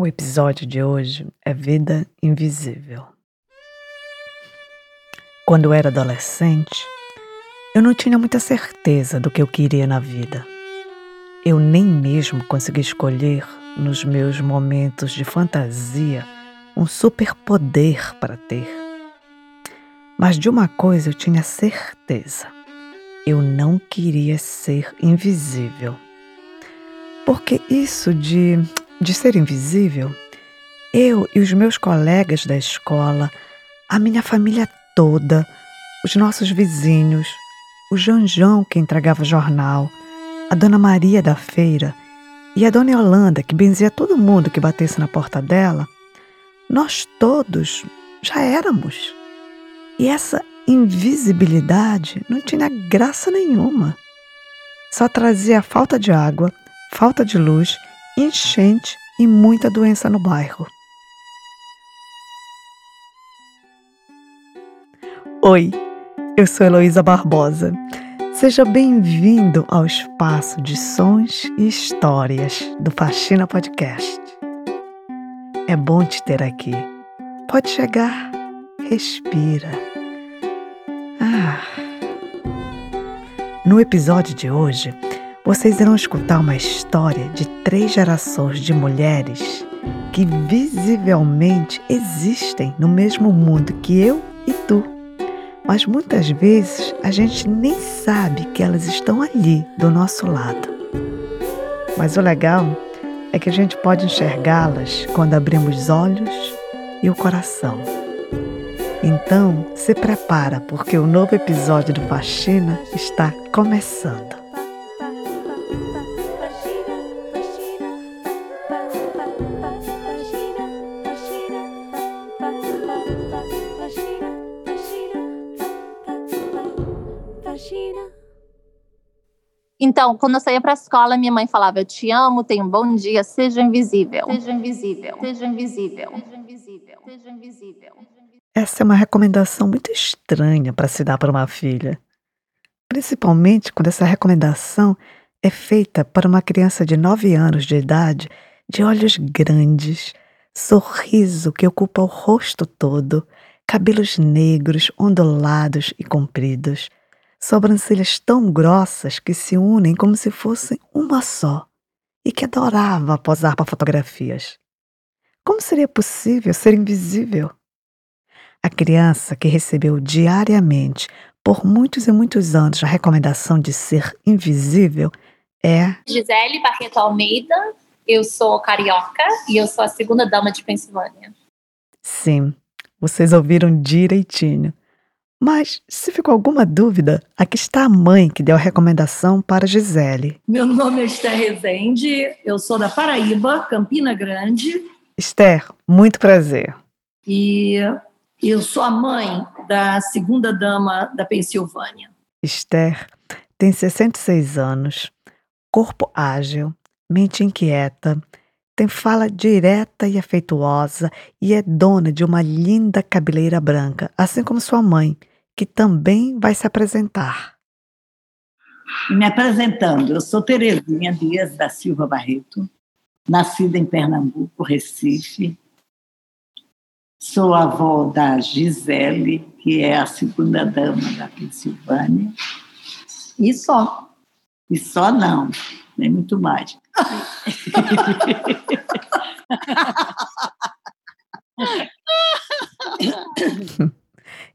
O episódio de hoje é Vida Invisível. Quando eu era adolescente, eu não tinha muita certeza do que eu queria na vida. Eu nem mesmo consegui escolher, nos meus momentos de fantasia, um superpoder para ter. Mas de uma coisa eu tinha certeza: eu não queria ser invisível. Porque isso de de ser invisível, eu e os meus colegas da escola, a minha família toda, os nossos vizinhos, o Janjão que entregava jornal, a Dona Maria da feira e a Dona Yolanda que benzia todo mundo que batesse na porta dela, nós todos já éramos. E essa invisibilidade não tinha graça nenhuma. Só trazia falta de água, falta de luz enchente e muita doença no bairro. Oi, eu sou Heloísa Barbosa. Seja bem-vindo ao espaço de sons e histórias do Faxina Podcast. É bom te ter aqui. Pode chegar, respira. Ah. No episódio de hoje, vocês irão escutar uma história de três gerações de mulheres que visivelmente existem no mesmo mundo que eu e tu. Mas muitas vezes a gente nem sabe que elas estão ali do nosso lado. Mas o legal é que a gente pode enxergá-las quando abrimos os olhos e o coração. Então, se prepara porque o novo episódio do Faxina está começando. Então, quando eu saía para a escola, minha mãe falava: Eu te amo, tenha um bom dia, seja invisível. Seja invisível. Seja invisível. Seja invisível. Seja invisível. Essa é uma recomendação muito estranha para se dar para uma filha. Principalmente quando essa recomendação é feita para uma criança de 9 anos de idade, de olhos grandes, sorriso que ocupa o rosto todo, cabelos negros, ondulados e compridos sobrancelhas tão grossas que se unem como se fossem uma só, e que adorava posar para fotografias. Como seria possível ser invisível? A criança que recebeu diariamente, por muitos e muitos anos, a recomendação de ser invisível é. Gisele Barreto Almeida, eu sou carioca e eu sou a segunda dama de Pensilvânia. Sim, vocês ouviram direitinho. Mas, se ficou alguma dúvida, aqui está a mãe que deu a recomendação para Gisele. Meu nome é Esther Rezende, eu sou da Paraíba, Campina Grande. Esther, muito prazer. E eu sou a mãe da segunda dama da Pensilvânia. Esther tem 66 anos, corpo ágil, mente inquieta, tem fala direta e afetuosa e é dona de uma linda cabeleira branca, assim como sua mãe, que também vai se apresentar. Me apresentando, eu sou Terezinha Dias da Silva Barreto, nascida em Pernambuco, Recife. Sou avó da Gisele, que é a segunda dama da Pensilvânia. E só. E só não, nem muito mais.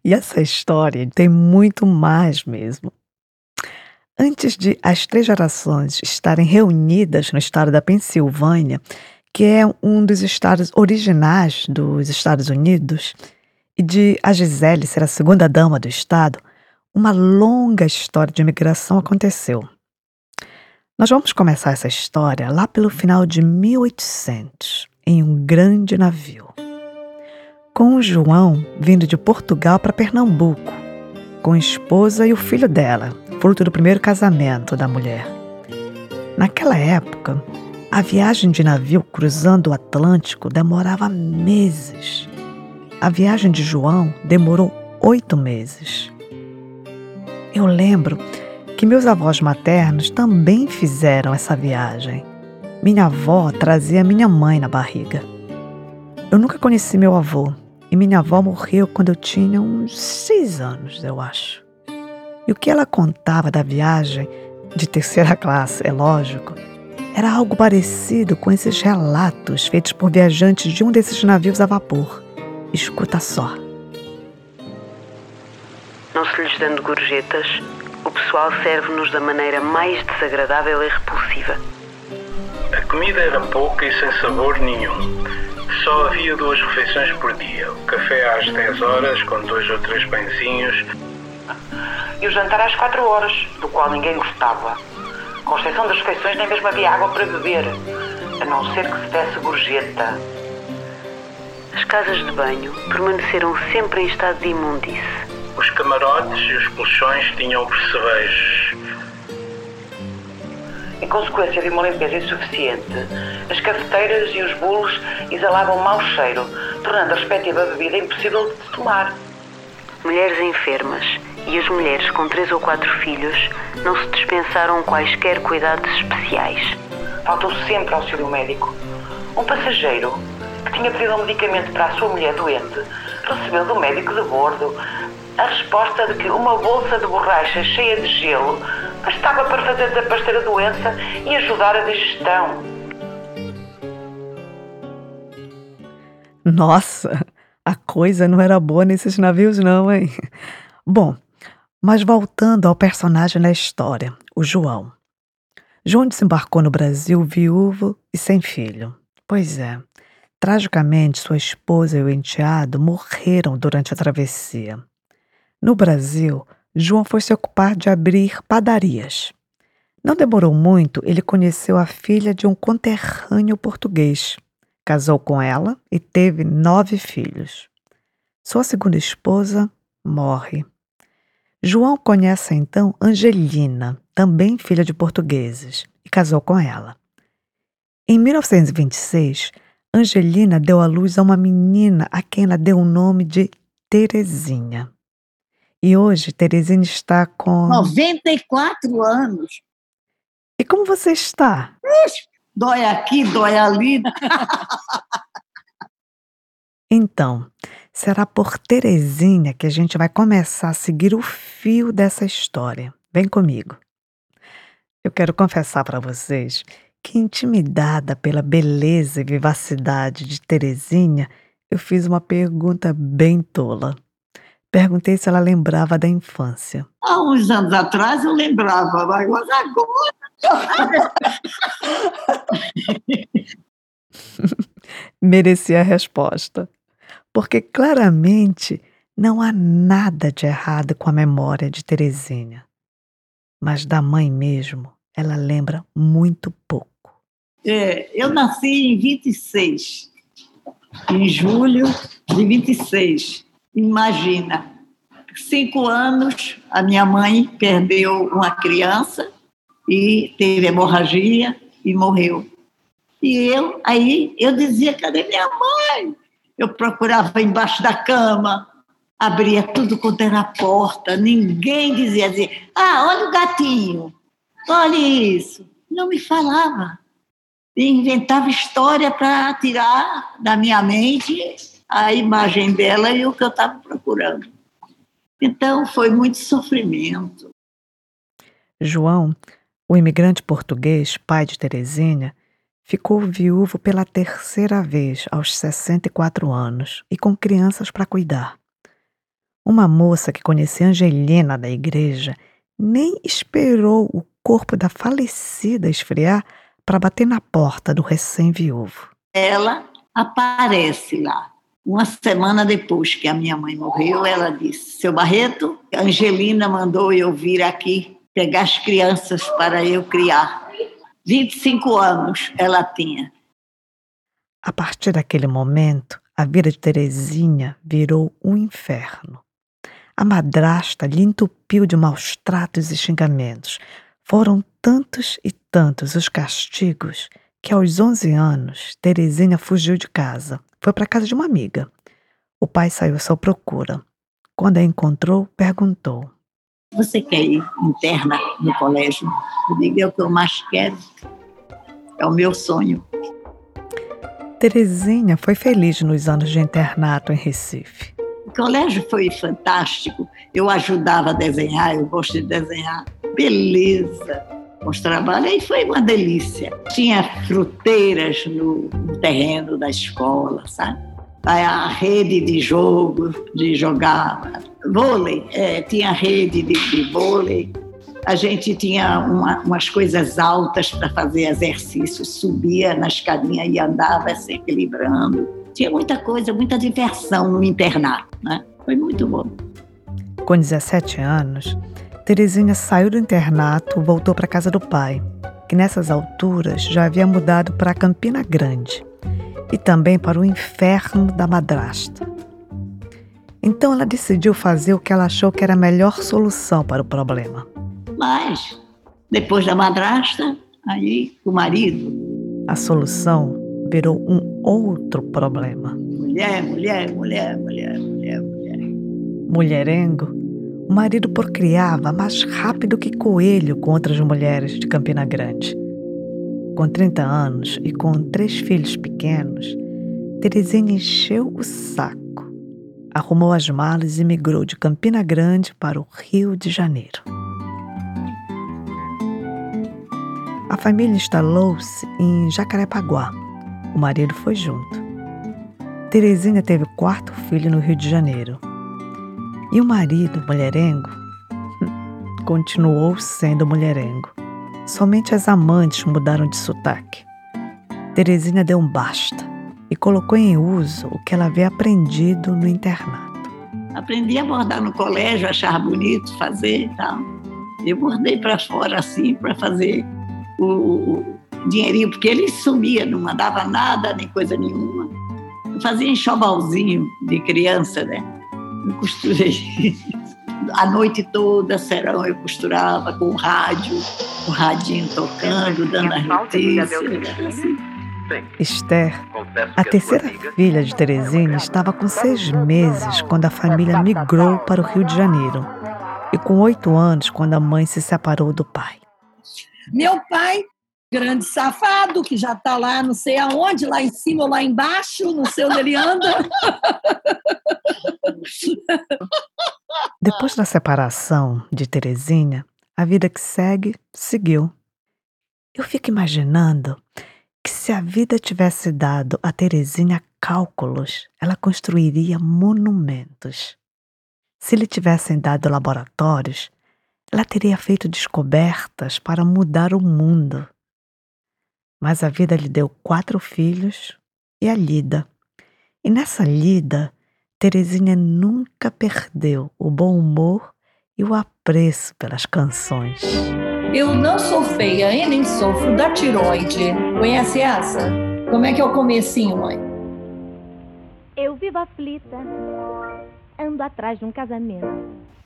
E essa história tem muito mais mesmo. Antes de as três gerações estarem reunidas no estado da Pensilvânia, que é um dos estados originais dos Estados Unidos, e de a Gisele ser a segunda dama do estado, uma longa história de imigração aconteceu. Nós vamos começar essa história lá pelo final de 1800, em um grande navio com João vindo de Portugal para Pernambuco, com a esposa e o filho dela, fruto do primeiro casamento da mulher. Naquela época, a viagem de navio cruzando o Atlântico demorava meses. A viagem de João demorou oito meses. Eu lembro que meus avós maternos também fizeram essa viagem. Minha avó trazia minha mãe na barriga. Eu nunca conheci meu avô e minha avó morreu quando eu tinha uns seis anos, eu acho. E o que ela contava da viagem de terceira classe, é lógico, era algo parecido com esses relatos feitos por viajantes de um desses navios a vapor. Escuta só. Não se lhes dando gorjetas, o pessoal serve-nos da maneira mais desagradável e repulsiva. A comida era pouca e sem sabor nenhum. Só havia duas refeições por dia. O café às 10 horas, com dois ou três pãezinhos. E o jantar às 4 horas, do qual ninguém gostava. Com exceção das refeições, nem mesmo havia água para beber, a não ser que se desse gorjeta. As casas de banho permaneceram sempre em estado de imundície. Os camarotes e os colchões tinham percevejos. Em consequência de uma limpeza insuficiente, as cafeteiras e os bulos exalavam mau cheiro, tornando a respectiva bebida impossível de tomar. Mulheres enfermas e as mulheres com três ou quatro filhos não se dispensaram quaisquer cuidados especiais. Faltou sempre auxílio médico. Um passageiro que tinha pedido um medicamento para a sua mulher doente recebeu do médico de bordo a resposta de que uma bolsa de borracha cheia de gelo bastava para fazer desaparecer a doença e ajudar a digestão. Nossa, a coisa não era boa nesses navios, não, hein? Bom, mas voltando ao personagem da história, o João. João desembarcou no Brasil viúvo e sem filho. Pois é, tragicamente sua esposa e o enteado morreram durante a travessia. No Brasil, João foi se ocupar de abrir padarias. Não demorou muito, ele conheceu a filha de um conterrâneo português. Casou com ela e teve nove filhos. Sua segunda esposa morre. João conhece então Angelina, também filha de portugueses, e casou com ela. Em 1926, Angelina deu à luz a uma menina a quem ela deu o nome de Terezinha. E hoje Terezinha está com 94 anos. E como você está? Ixi, dói aqui, dói ali. então, será por Terezinha que a gente vai começar a seguir o fio dessa história. Vem comigo. Eu quero confessar para vocês que, intimidada pela beleza e vivacidade de Terezinha, eu fiz uma pergunta bem tola. Perguntei se ela lembrava da infância. Há uns anos atrás eu lembrava, mas agora. Merecia a resposta. Porque claramente não há nada de errado com a memória de Terezinha. Mas da mãe mesmo, ela lembra muito pouco. É, eu nasci em 26, em julho de 26. Imagina, cinco anos, a minha mãe perdeu uma criança e teve hemorragia e morreu. E eu, aí, eu dizia, cadê minha mãe? Eu procurava embaixo da cama, abria tudo quanto era a porta, ninguém dizia assim, ah, olha o gatinho, olha isso. Não me falava. E inventava história para tirar da minha mente a imagem dela e o que eu estava procurando. Então, foi muito sofrimento. João, o imigrante português, pai de Terezinha, ficou viúvo pela terceira vez aos 64 anos e com crianças para cuidar. Uma moça que conhecia Angelina da igreja nem esperou o corpo da falecida esfriar para bater na porta do recém-viúvo. Ela aparece lá uma semana depois que a minha mãe morreu, ela disse: Seu Barreto, Angelina mandou eu vir aqui pegar as crianças para eu criar. 25 anos ela tinha. A partir daquele momento, a vida de Terezinha virou um inferno. A madrasta lhe entupiu de maus tratos e xingamentos. Foram tantos e tantos os castigos que aos 11 anos Terezinha fugiu de casa foi para casa de uma amiga. O pai saiu à sua procura. Quando a encontrou, perguntou: Você quer ir interna no colégio? Eu digo: É o que eu mais quero. É o meu sonho. Terezinha foi feliz nos anos de internato em Recife. O colégio foi fantástico. Eu ajudava a desenhar, eu gosto de desenhar. Beleza! Os trabalhos, aí foi uma delícia. Tinha fruteiras no, no terreno da escola, sabe? A rede de jogo, de jogar vôlei, é, tinha rede de, de, vôlei. A gente tinha uma, umas coisas altas para fazer exercício, subia na escadinha e andava se equilibrando. Tinha muita coisa, muita diversão no internato, né? Foi muito bom. Com 17 anos, Terezinha saiu do internato, voltou para casa do pai, que nessas alturas já havia mudado para Campina Grande e também para o inferno da madrasta. Então ela decidiu fazer o que ela achou que era a melhor solução para o problema. Mas, depois da madrasta, aí o marido. A solução virou um outro problema. Mulher, mulher, mulher, mulher, mulher, mulher. Mulherengo o marido procriava mais rápido que coelho com outras mulheres de Campina Grande. Com 30 anos e com três filhos pequenos, Terezinha encheu o saco, arrumou as malas e migrou de Campina Grande para o Rio de Janeiro. A família instalou-se em Jacarepaguá. O marido foi junto. Terezinha teve o quarto filho no Rio de Janeiro e o marido, mulherengo, continuou sendo mulherengo. Somente as amantes mudaram de sotaque. Terezinha deu um basta e colocou em uso o que ela havia aprendido no internato. Aprendi a bordar no colégio, achar bonito fazer e tal. Eu bordei para fora assim, para fazer o, o, dinheirinho, porque ele sumia, não mandava nada, nem coisa nenhuma. Eu fazia enxovalzinho de criança, né? Eu costurei a noite toda, serão eu costurava com o rádio, o radinho tocando, dando as notícias. Assim. Esther, a terceira filha de Terezinha, estava com seis meses quando a família migrou para o Rio de Janeiro e com oito anos quando a mãe se separou do pai. Meu pai, grande safado, que já está lá não sei aonde, lá em cima ou lá embaixo, não sei onde ele anda. Depois da separação de Terezinha, a vida que segue seguiu. Eu fico imaginando que se a vida tivesse dado a Terezinha cálculos, ela construiria monumentos. Se lhe tivessem dado laboratórios, ela teria feito descobertas para mudar o mundo. Mas a vida lhe deu quatro filhos e a lida. E nessa lida, Terezinha nunca perdeu o bom humor e o apreço pelas canções. Eu não sou feia e nem sofro da tiroide. Conhece essa? Como é que é o comecinho, mãe? Eu vivo aflita, ando atrás de um casamento.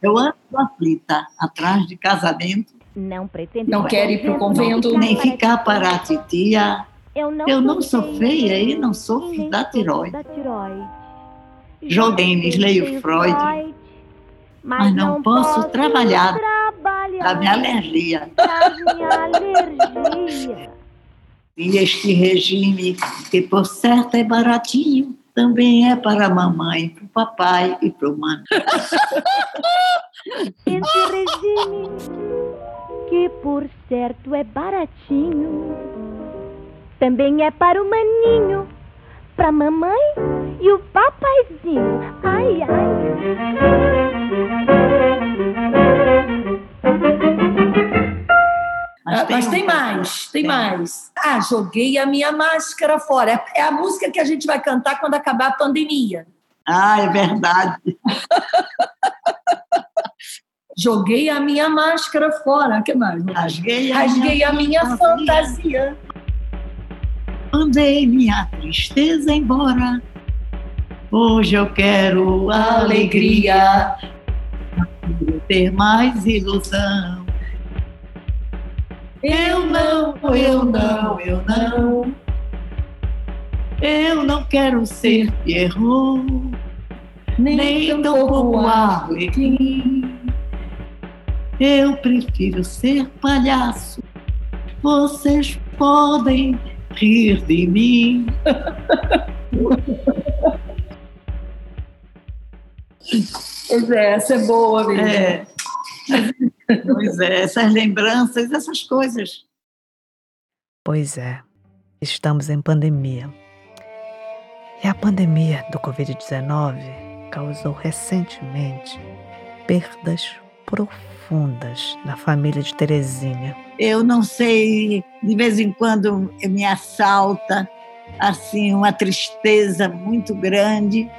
Eu ando aflita, atrás de casamento. Não pretendo. Não quer ir pro convento. Nem ficar para a titia. Eu não, Eu não sou feia e não sofro da tiroide. Da tiroide. Joguei, leio Freud, mas não posso trabalhar da minha alergia. E este regime, que por certo é baratinho, também é para a mamãe, para o papai e para o mano. Esse regime, que por certo é baratinho, também é para o maninho pra mamãe e o papaizinho. Ai, ai. Mas, tem, mas tem mais, tem, tem, mais. Ah, joguei a minha máscara fora. É, é a música que a gente vai cantar quando acabar a pandemia. Ah, é verdade. joguei a minha máscara fora. Que mais? Rasguei a Rasguei minha, a minha fantasia. fantasia. Mandei minha tristeza embora. Hoje eu quero alegria, quero ter mais ilusão. Eu não, eu não, eu não. Eu não quero ser Pierrot, nem tampouco Arlequim. Eu prefiro ser palhaço. Vocês podem rir de mim. Pois é, essa é boa mesmo. É. Pois é, essas lembranças, essas coisas. Pois é, estamos em pandemia. E a pandemia do Covid-19 causou recentemente perdas profundas na família de Terezinha. Eu não sei, de vez em quando me assalta assim uma tristeza muito grande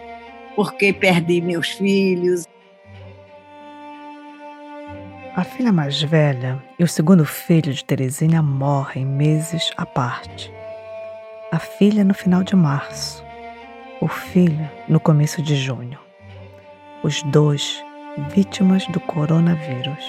porque perdi meus filhos. A filha mais velha e o segundo filho de Terezinha morrem meses à parte. A filha no final de março, o filho no começo de junho. Os dois vítimas do coronavírus.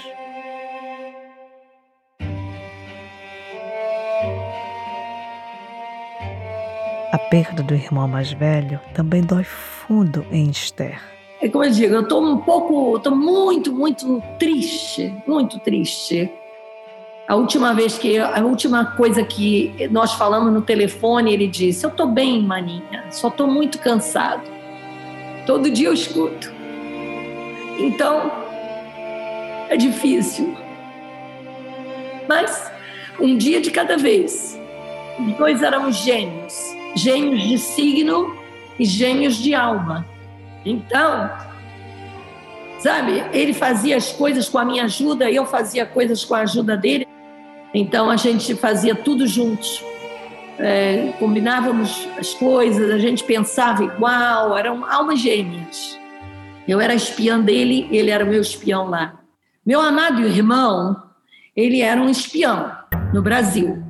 A perda do irmão mais velho também dói fundo em Esther. É como eu digo, eu estou um pouco, estou muito, muito triste, muito triste. A última vez que, a última coisa que nós falamos no telefone, ele disse: Eu estou bem, maninha, só estou muito cansado. Todo dia eu escuto. Então, é difícil. Mas, um dia de cada vez. Os dois eram gêmeos, gêmeos de signo e gêmeos de alma. Então, sabe, ele fazia as coisas com a minha ajuda, eu fazia coisas com a ajuda dele. Então a gente fazia tudo juntos. É, combinávamos as coisas, a gente pensava igual, eram almas gêmeas. Eu era espiã dele, ele era meu espião lá. Meu amado irmão, ele era um espião no Brasil.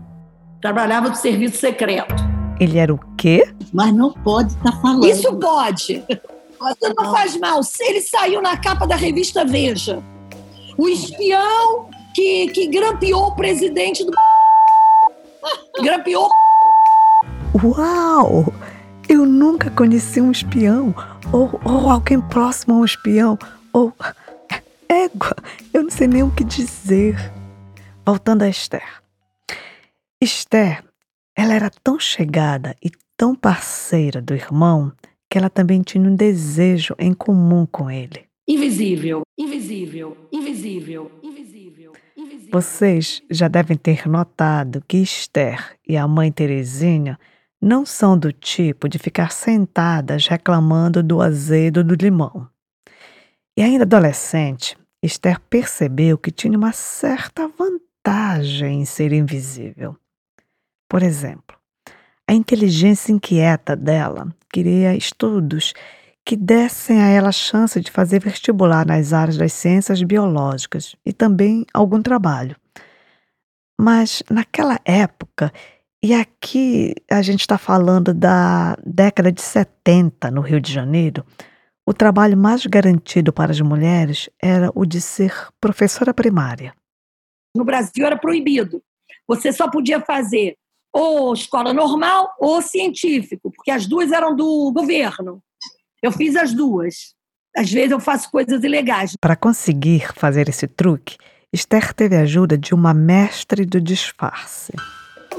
Trabalhava no serviço secreto. Ele era o quê? Mas não pode estar tá falando. Isso pode. Você não faz mal. Ele saiu na capa da revista Veja. O espião que, que grampeou o presidente do. Grampeou. Uau! Eu nunca conheci um espião, ou, ou alguém próximo a um espião, ou. Égua, eu não sei nem o que dizer. Voltando a Esther. Esther, ela era tão chegada e tão parceira do irmão que ela também tinha um desejo em comum com ele. Invisível, invisível, invisível, invisível. invisível. Vocês já devem ter notado que Esther e a mãe Terezinha não são do tipo de ficar sentadas reclamando do azedo do limão. E ainda adolescente, Esther percebeu que tinha uma certa vantagem em ser invisível. Por exemplo, a inteligência inquieta dela queria estudos que dessem a ela a chance de fazer vestibular nas áreas das ciências biológicas e também algum trabalho. Mas naquela época, e aqui a gente está falando da década de 70 no Rio de Janeiro, o trabalho mais garantido para as mulheres era o de ser professora primária. No Brasil era proibido. Você só podia fazer ou escola normal ou científico, porque as duas eram do governo. Eu fiz as duas. Às vezes eu faço coisas ilegais. Para conseguir fazer esse truque, Esther teve a ajuda de uma mestre do disfarce.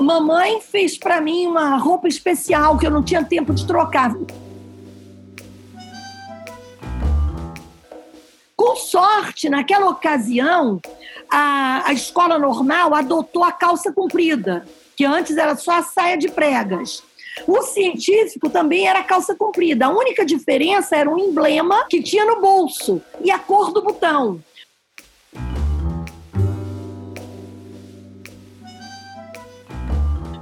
Mamãe fez para mim uma roupa especial que eu não tinha tempo de trocar. Com sorte, naquela ocasião, a, a escola normal adotou a calça comprida, que antes era só a saia de pregas. O científico também era calça comprida. A única diferença era um emblema que tinha no bolso e a cor do botão.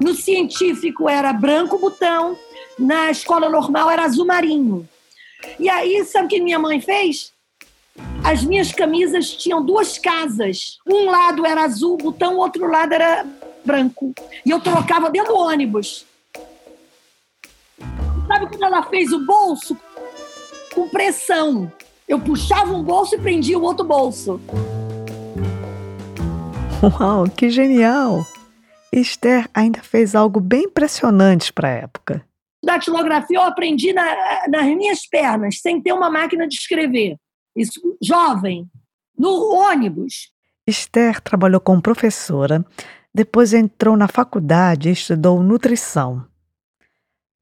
No científico era branco botão, na escola normal era azul marinho. E aí, sabe o que minha mãe fez? As minhas camisas tinham duas casas. Um lado era azul botão, o outro lado era branco. E eu trocava dentro do ônibus. Sabe quando ela fez o bolso? Com pressão. Eu puxava um bolso e prendia o outro bolso. Uau, que genial! Esther ainda fez algo bem impressionante para a época. Datilografia eu aprendi na, nas minhas pernas, sem ter uma máquina de escrever. Isso, jovem, no ônibus. Esther trabalhou como professora Depois entrou na faculdade e estudou nutrição.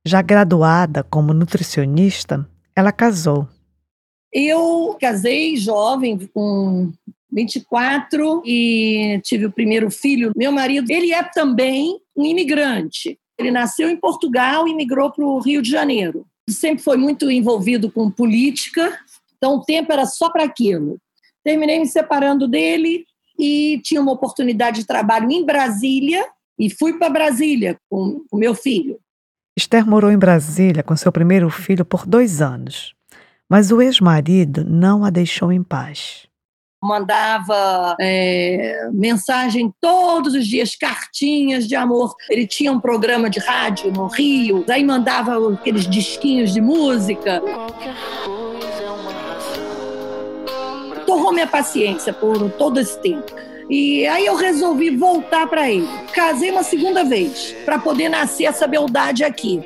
Já graduada como nutricionista, ela casou. Eu casei jovem, com 24, e tive o primeiro filho. Meu marido, ele é também um imigrante. Ele nasceu em Portugal e migrou para o Rio de Janeiro. Sempre foi muito envolvido com política, então o tempo era só para aquilo. Terminei me separando dele e tinha uma oportunidade de trabalho em Brasília e fui para Brasília com o meu filho. Esther morou em Brasília com seu primeiro filho por dois anos, mas o ex-marido não a deixou em paz. Mandava é, mensagem todos os dias, cartinhas de amor. Ele tinha um programa de rádio no Rio, aí mandava aqueles disquinhos de música. Torrou minha paciência por todo esse tempo. E aí eu resolvi voltar para ele. Casei uma segunda vez para poder nascer essa beldade aqui.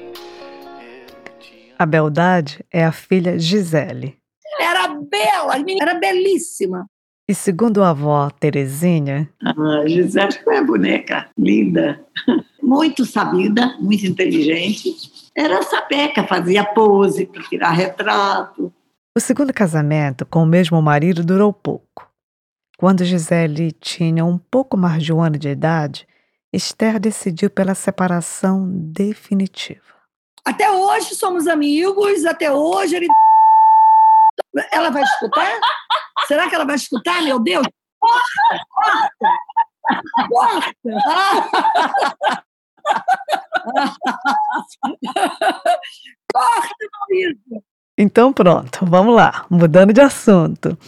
A beldade é a filha Gisele. Era bela, era belíssima. E segundo a avó Terezinha. A Gisele foi a boneca linda, muito sabida, muito inteligente. Era sapeca, fazia pose para tirar retrato. O segundo casamento com o mesmo marido durou pouco. Quando Gisele tinha um pouco mais de um ano de idade, Esther decidiu pela separação definitiva. Até hoje somos amigos, até hoje ele. Ela vai escutar? Será que ela vai escutar? Meu Deus! Corta! Corta! Corta! Corta, Maurício! Então pronto, vamos lá, mudando de assunto.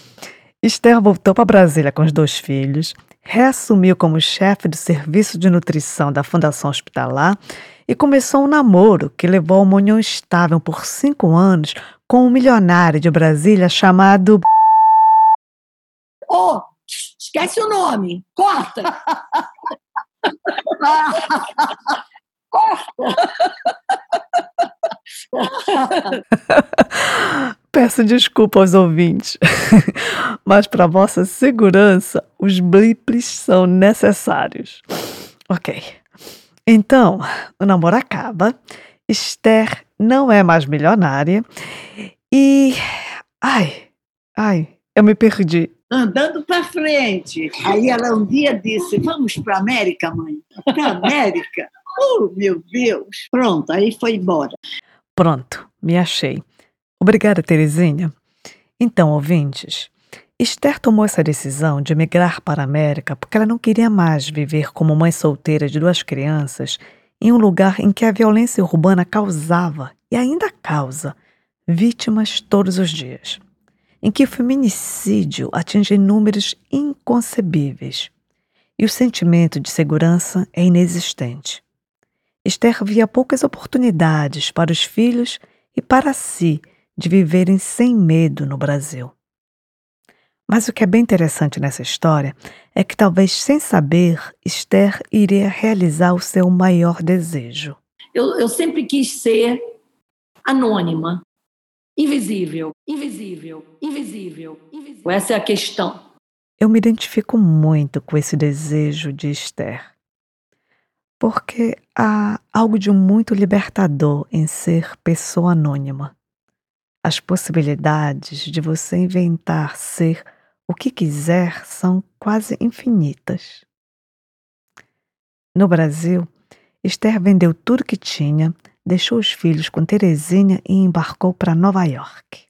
Esther voltou para Brasília com os dois filhos, reassumiu como chefe do serviço de nutrição da Fundação Hospitalar e começou um namoro que levou a uma união estável por cinco anos com um milionário de Brasília chamado. Oh, esquece o nome, corta! corta! Peço desculpa aos ouvintes, mas para vossa segurança, os blips são necessários. Ok. Então, o namoro acaba, Esther não é mais milionária e. Ai, ai, eu me perdi. Andando para frente. Aí ela um dia disse: Vamos para América, mãe? Para América? Oh, meu Deus! Pronto, aí foi embora. Pronto, me achei. Obrigada, Terezinha. Então, ouvintes, Esther tomou essa decisão de migrar para a América porque ela não queria mais viver como mãe solteira de duas crianças em um lugar em que a violência urbana causava e ainda causa vítimas todos os dias, em que o feminicídio atinge números inconcebíveis e o sentimento de segurança é inexistente. Esther via poucas oportunidades para os filhos e para si de viverem sem medo no Brasil. Mas o que é bem interessante nessa história é que, talvez sem saber, Esther iria realizar o seu maior desejo. Eu, eu sempre quis ser anônima, invisível, invisível, invisível, invisível. Essa é a questão. Eu me identifico muito com esse desejo de Esther, porque há algo de muito libertador em ser pessoa anônima. As possibilidades de você inventar ser o que quiser são quase infinitas. No Brasil, Esther vendeu tudo que tinha, deixou os filhos com Terezinha e embarcou para Nova York.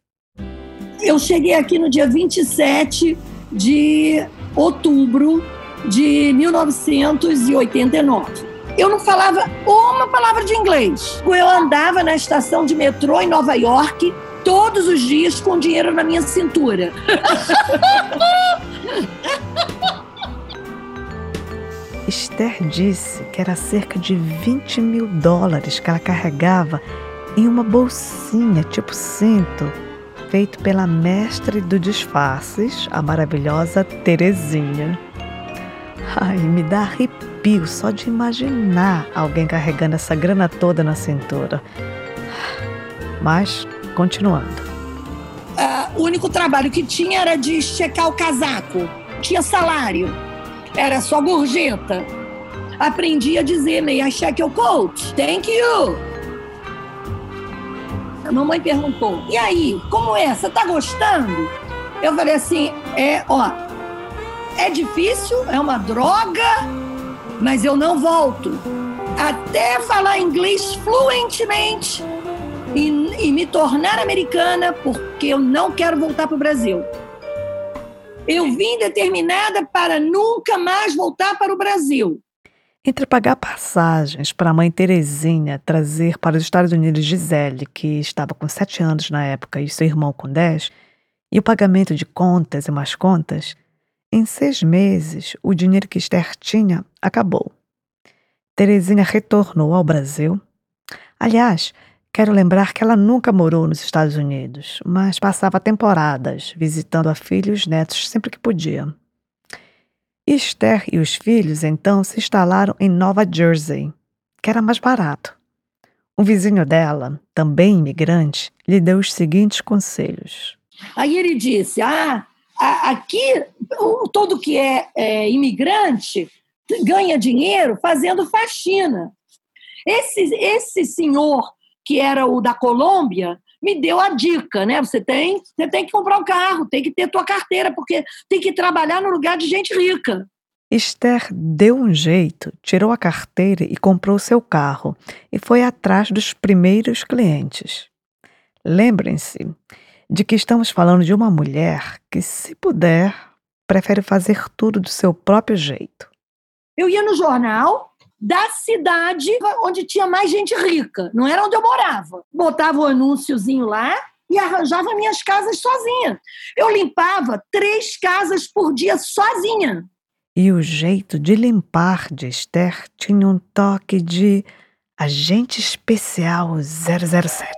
Eu cheguei aqui no dia 27 de outubro de 1989. Eu não falava uma palavra de inglês. Eu andava na estação de metrô em Nova York todos os dias com dinheiro na minha cintura. Esther disse que era cerca de 20 mil dólares que ela carregava em uma bolsinha tipo cinto, feito pela mestre do disfarces, a maravilhosa Terezinha. Ai, me dá arrepio só de imaginar alguém carregando essa grana toda na cintura. Mas Continuando. Uh, o único trabalho que tinha era de checar o casaco. Tinha salário. Era só gorjeta. aprendi a dizer, I check your coat? Thank you. A mamãe perguntou, e aí, como é? Você tá gostando? Eu falei assim, é, ó, é difícil, é uma droga, mas eu não volto. Até falar inglês fluentemente e, e me tornar americana, porque eu não quero voltar para o Brasil. Eu vim determinada para nunca mais voltar para o Brasil. Entre pagar passagens para a mãe Terezinha trazer para os Estados Unidos Gisele, que estava com sete anos na época, e seu irmão com dez, e o pagamento de contas e mais contas, em seis meses o dinheiro que Esther tinha acabou. Terezinha retornou ao Brasil. Aliás, Quero lembrar que ela nunca morou nos Estados Unidos, mas passava temporadas visitando a filha e os netos sempre que podia. Esther e os filhos então se instalaram em Nova Jersey, que era mais barato. Um vizinho dela, também imigrante, lhe deu os seguintes conselhos. Aí ele disse: Ah, aqui todo que é, é imigrante ganha dinheiro fazendo faxina. Esse, esse senhor que era o da Colômbia, me deu a dica, né? Você tem, você tem que comprar um carro, tem que ter tua carteira, porque tem que trabalhar no lugar de gente rica. Esther deu um jeito, tirou a carteira e comprou seu carro e foi atrás dos primeiros clientes. Lembrem-se de que estamos falando de uma mulher que, se puder, prefere fazer tudo do seu próprio jeito. Eu ia no jornal, da cidade onde tinha mais gente rica, não era onde eu morava. Botava o anúnciozinho lá e arranjava minhas casas sozinha. Eu limpava três casas por dia sozinha. E o jeito de limpar de Esther tinha um toque de agente especial 007.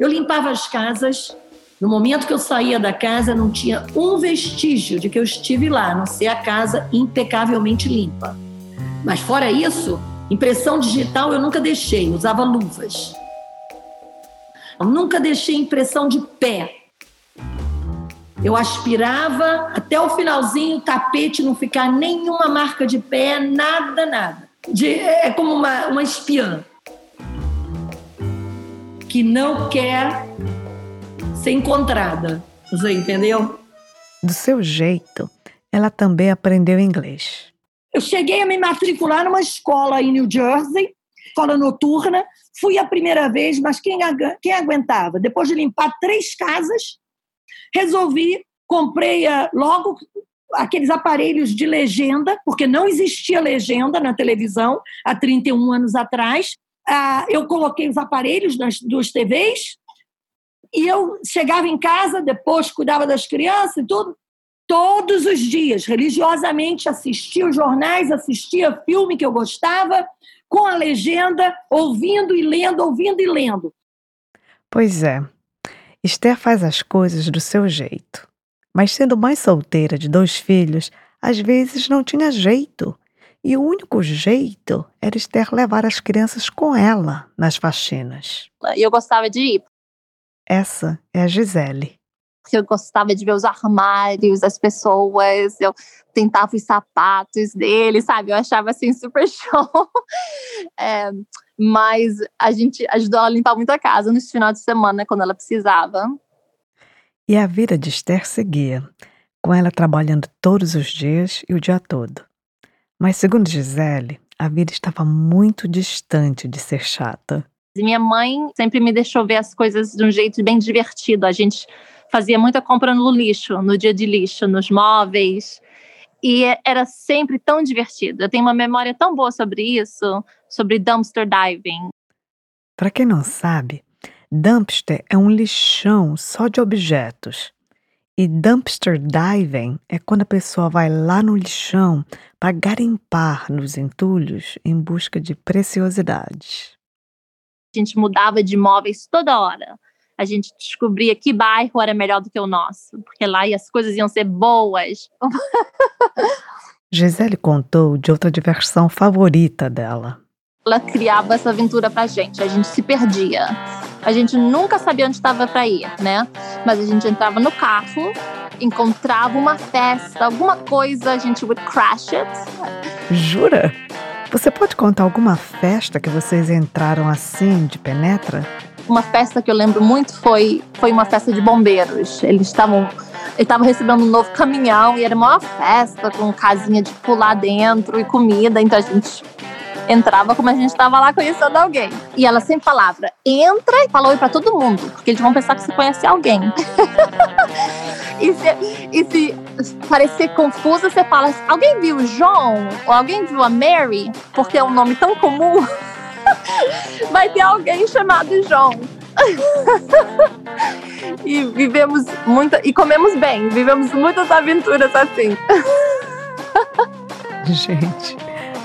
Eu limpava as casas. No momento que eu saía da casa, não tinha um vestígio de que eu estive lá, a não ser a casa impecavelmente limpa. Mas fora isso, impressão digital eu nunca deixei, usava luvas. Eu nunca deixei impressão de pé. Eu aspirava até o finalzinho, o tapete não ficar nenhuma marca de pé, nada, nada. De, é como uma, uma espiã que não quer ser encontrada. Você entendeu? Do seu jeito, ela também aprendeu inglês. Eu cheguei a me matricular numa escola em New Jersey, escola noturna. Fui a primeira vez, mas quem, quem aguentava? Depois de limpar três casas, resolvi, comprei uh, logo aqueles aparelhos de legenda, porque não existia legenda na televisão há 31 anos atrás. Uh, eu coloquei os aparelhos das duas TVs e eu chegava em casa, depois cuidava das crianças e tudo, todos os dias, religiosamente, assistia os jornais, assistia filme que eu gostava, com a legenda, ouvindo e lendo, ouvindo e lendo. Pois é, Esther faz as coisas do seu jeito. Mas sendo mãe solteira de dois filhos, às vezes não tinha jeito. E o único jeito era Esther levar as crianças com ela nas faxinas. E eu gostava de ir. Essa é a Gisele que eu gostava de ver os armários, as pessoas, eu tentava os sapatos dele, sabe? Eu achava assim super show. É, mas a gente ajudou ela a limpar muito a casa nos finais de semana, quando ela precisava. E a vida de Esther seguia, com ela trabalhando todos os dias e o dia todo. Mas, segundo Gisele, a vida estava muito distante de ser chata. Minha mãe sempre me deixou ver as coisas de um jeito bem divertido. A gente fazia muita compra no lixo, no dia de lixo, nos móveis. E era sempre tão divertido. Eu tenho uma memória tão boa sobre isso, sobre dumpster diving. Para quem não sabe, dumpster é um lixão só de objetos. E dumpster diving é quando a pessoa vai lá no lixão para garimpar nos entulhos em busca de preciosidades. A gente mudava de móveis toda hora a gente descobria que bairro era melhor do que o nosso, porque lá as coisas iam ser boas. Gisele contou de outra diversão favorita dela. Ela criava essa aventura pra gente, a gente se perdia. A gente nunca sabia onde estava para ir, né? Mas a gente entrava no carro, encontrava uma festa, alguma coisa, a gente would crash it Jura? Você pode contar alguma festa que vocês entraram assim de penetra? Uma festa que eu lembro muito foi, foi uma festa de bombeiros. Eles estavam estavam recebendo um novo caminhão e era uma festa com casinha de pular dentro e comida. Então a gente entrava como a gente estava lá conhecendo alguém. E ela sempre falava: entra e fala oi pra todo mundo, porque eles vão pensar que você conhece alguém. e, se, e se parecer confusa, você fala: alguém viu o João? Ou alguém viu a Mary? Porque é um nome tão comum. Vai ter alguém chamado João. e vivemos muita e comemos bem, vivemos muitas aventuras assim. Gente,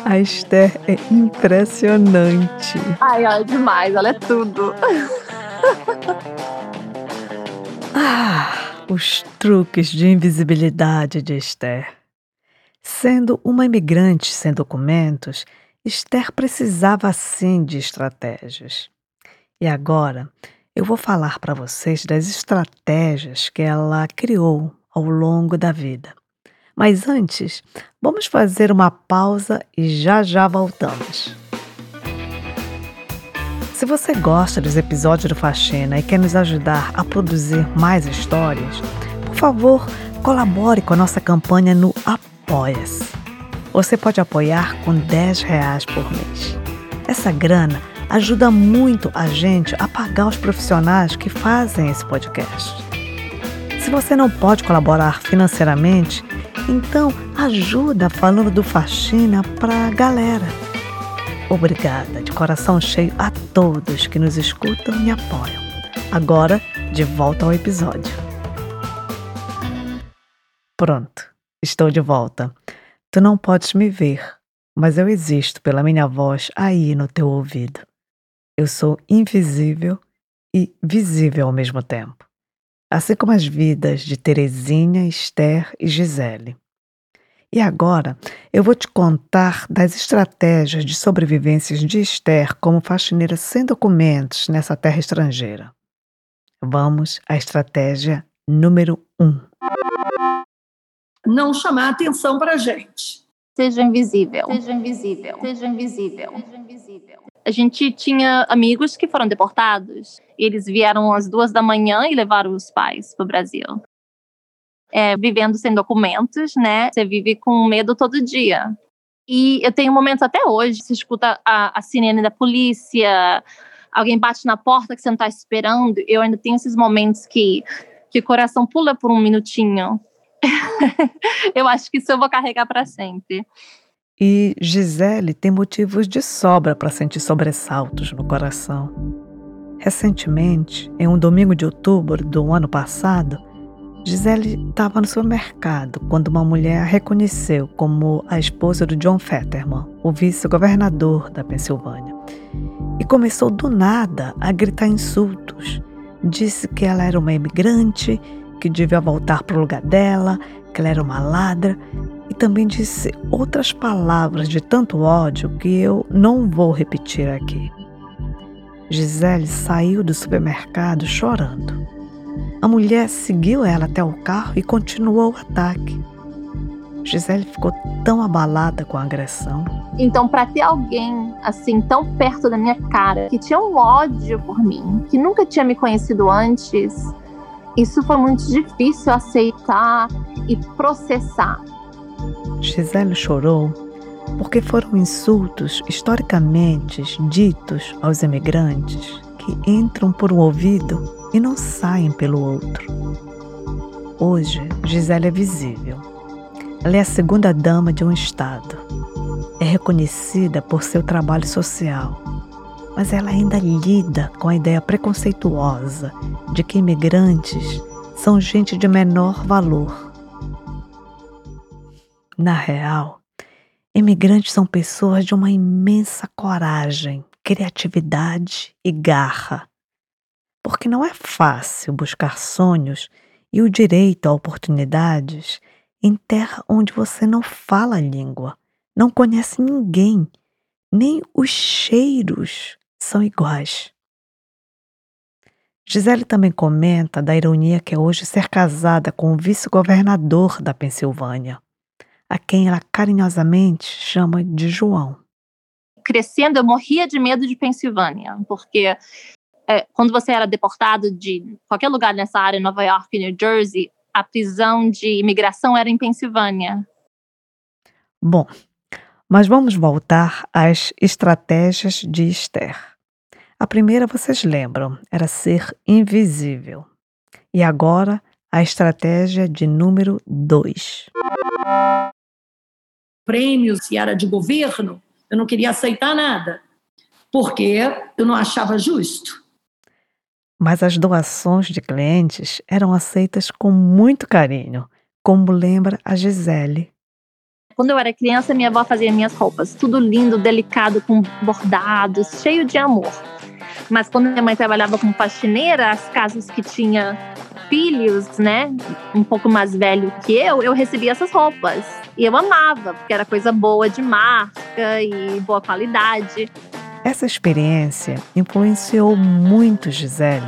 a Esther é impressionante. Ai, ela é demais, ela é tudo. ah, os truques de invisibilidade de Esther. Sendo uma imigrante sem documentos, Esther precisava sim de estratégias. E agora eu vou falar para vocês das estratégias que ela criou ao longo da vida. Mas antes, vamos fazer uma pausa e já já voltamos. Se você gosta dos episódios do Faxina e quer nos ajudar a produzir mais histórias, por favor, colabore com a nossa campanha no Apoia-se. Você pode apoiar com 10 reais por mês. Essa grana ajuda muito a gente a pagar os profissionais que fazem esse podcast. Se você não pode colaborar financeiramente, então ajuda falando do Faxina para a galera. Obrigada de coração cheio a todos que nos escutam e apoiam. Agora, de volta ao episódio. Pronto, estou de volta. Tu não podes me ver, mas eu existo pela minha voz aí no teu ouvido. Eu sou invisível e visível ao mesmo tempo, assim como as vidas de Terezinha, Esther e Gisele. E agora eu vou te contar das estratégias de sobrevivência de Esther como faxineira sem documentos nessa terra estrangeira. Vamos à estratégia número um. Não chamar atenção para a gente. Seja invisível. Seja invisível. Seja invisível. Seja invisível. A gente tinha amigos que foram deportados. Eles vieram às duas da manhã e levaram os pais para o Brasil. É, vivendo sem documentos, né? Você vive com medo todo dia. E eu tenho momentos até hoje, você escuta a, a sirene da polícia, alguém bate na porta que você não está esperando. Eu ainda tenho esses momentos que, que o coração pula por um minutinho. eu acho que isso eu vou carregar para sempre. E Gisele tem motivos de sobra para sentir sobressaltos no coração. Recentemente, em um domingo de outubro do ano passado, Gisele estava no supermercado quando uma mulher a reconheceu como a esposa do John Fetterman, o vice-governador da Pensilvânia, e começou do nada a gritar insultos. Disse que ela era uma imigrante, que devia voltar para o lugar dela, que ela era uma ladra e também disse outras palavras de tanto ódio que eu não vou repetir aqui. Gisele saiu do supermercado chorando. A mulher seguiu ela até o carro e continuou o ataque. Gisele ficou tão abalada com a agressão. Então, para ter alguém assim tão perto da minha cara, que tinha um ódio por mim, que nunca tinha me conhecido antes, isso foi muito difícil aceitar e processar. Gisele chorou porque foram insultos historicamente ditos aos imigrantes que entram por um ouvido e não saem pelo outro. Hoje, Gisele é visível. Ela é a segunda dama de um estado. É reconhecida por seu trabalho social, mas ela ainda lida com a ideia preconceituosa de que imigrantes são gente de menor valor na real, imigrantes são pessoas de uma imensa coragem, criatividade e garra. Porque não é fácil buscar sonhos e o direito a oportunidades em terra onde você não fala a língua, não conhece ninguém, nem os cheiros são iguais. Gisele também comenta da ironia que é hoje ser casada com o vice-governador da Pensilvânia a quem ela carinhosamente chama de João. Crescendo, eu morria de medo de Pensilvânia, porque é, quando você era deportado de qualquer lugar nessa área, Nova York, New Jersey, a prisão de imigração era em Pensilvânia. Bom, mas vamos voltar às estratégias de Esther. A primeira, vocês lembram, era ser invisível. E agora, a estratégia de número dois. Prêmios, se era de governo, eu não queria aceitar nada, porque eu não achava justo. Mas as doações de clientes eram aceitas com muito carinho, como lembra a Gisele. Quando eu era criança, minha avó fazia minhas roupas, tudo lindo, delicado, com bordados, cheio de amor. Mas quando minha mãe trabalhava como faxineira, as casas que tinha filhos, né, um pouco mais velho que eu, eu recebia essas roupas. E eu amava, porque era coisa boa de marca e boa qualidade. Essa experiência influenciou muito Gisele,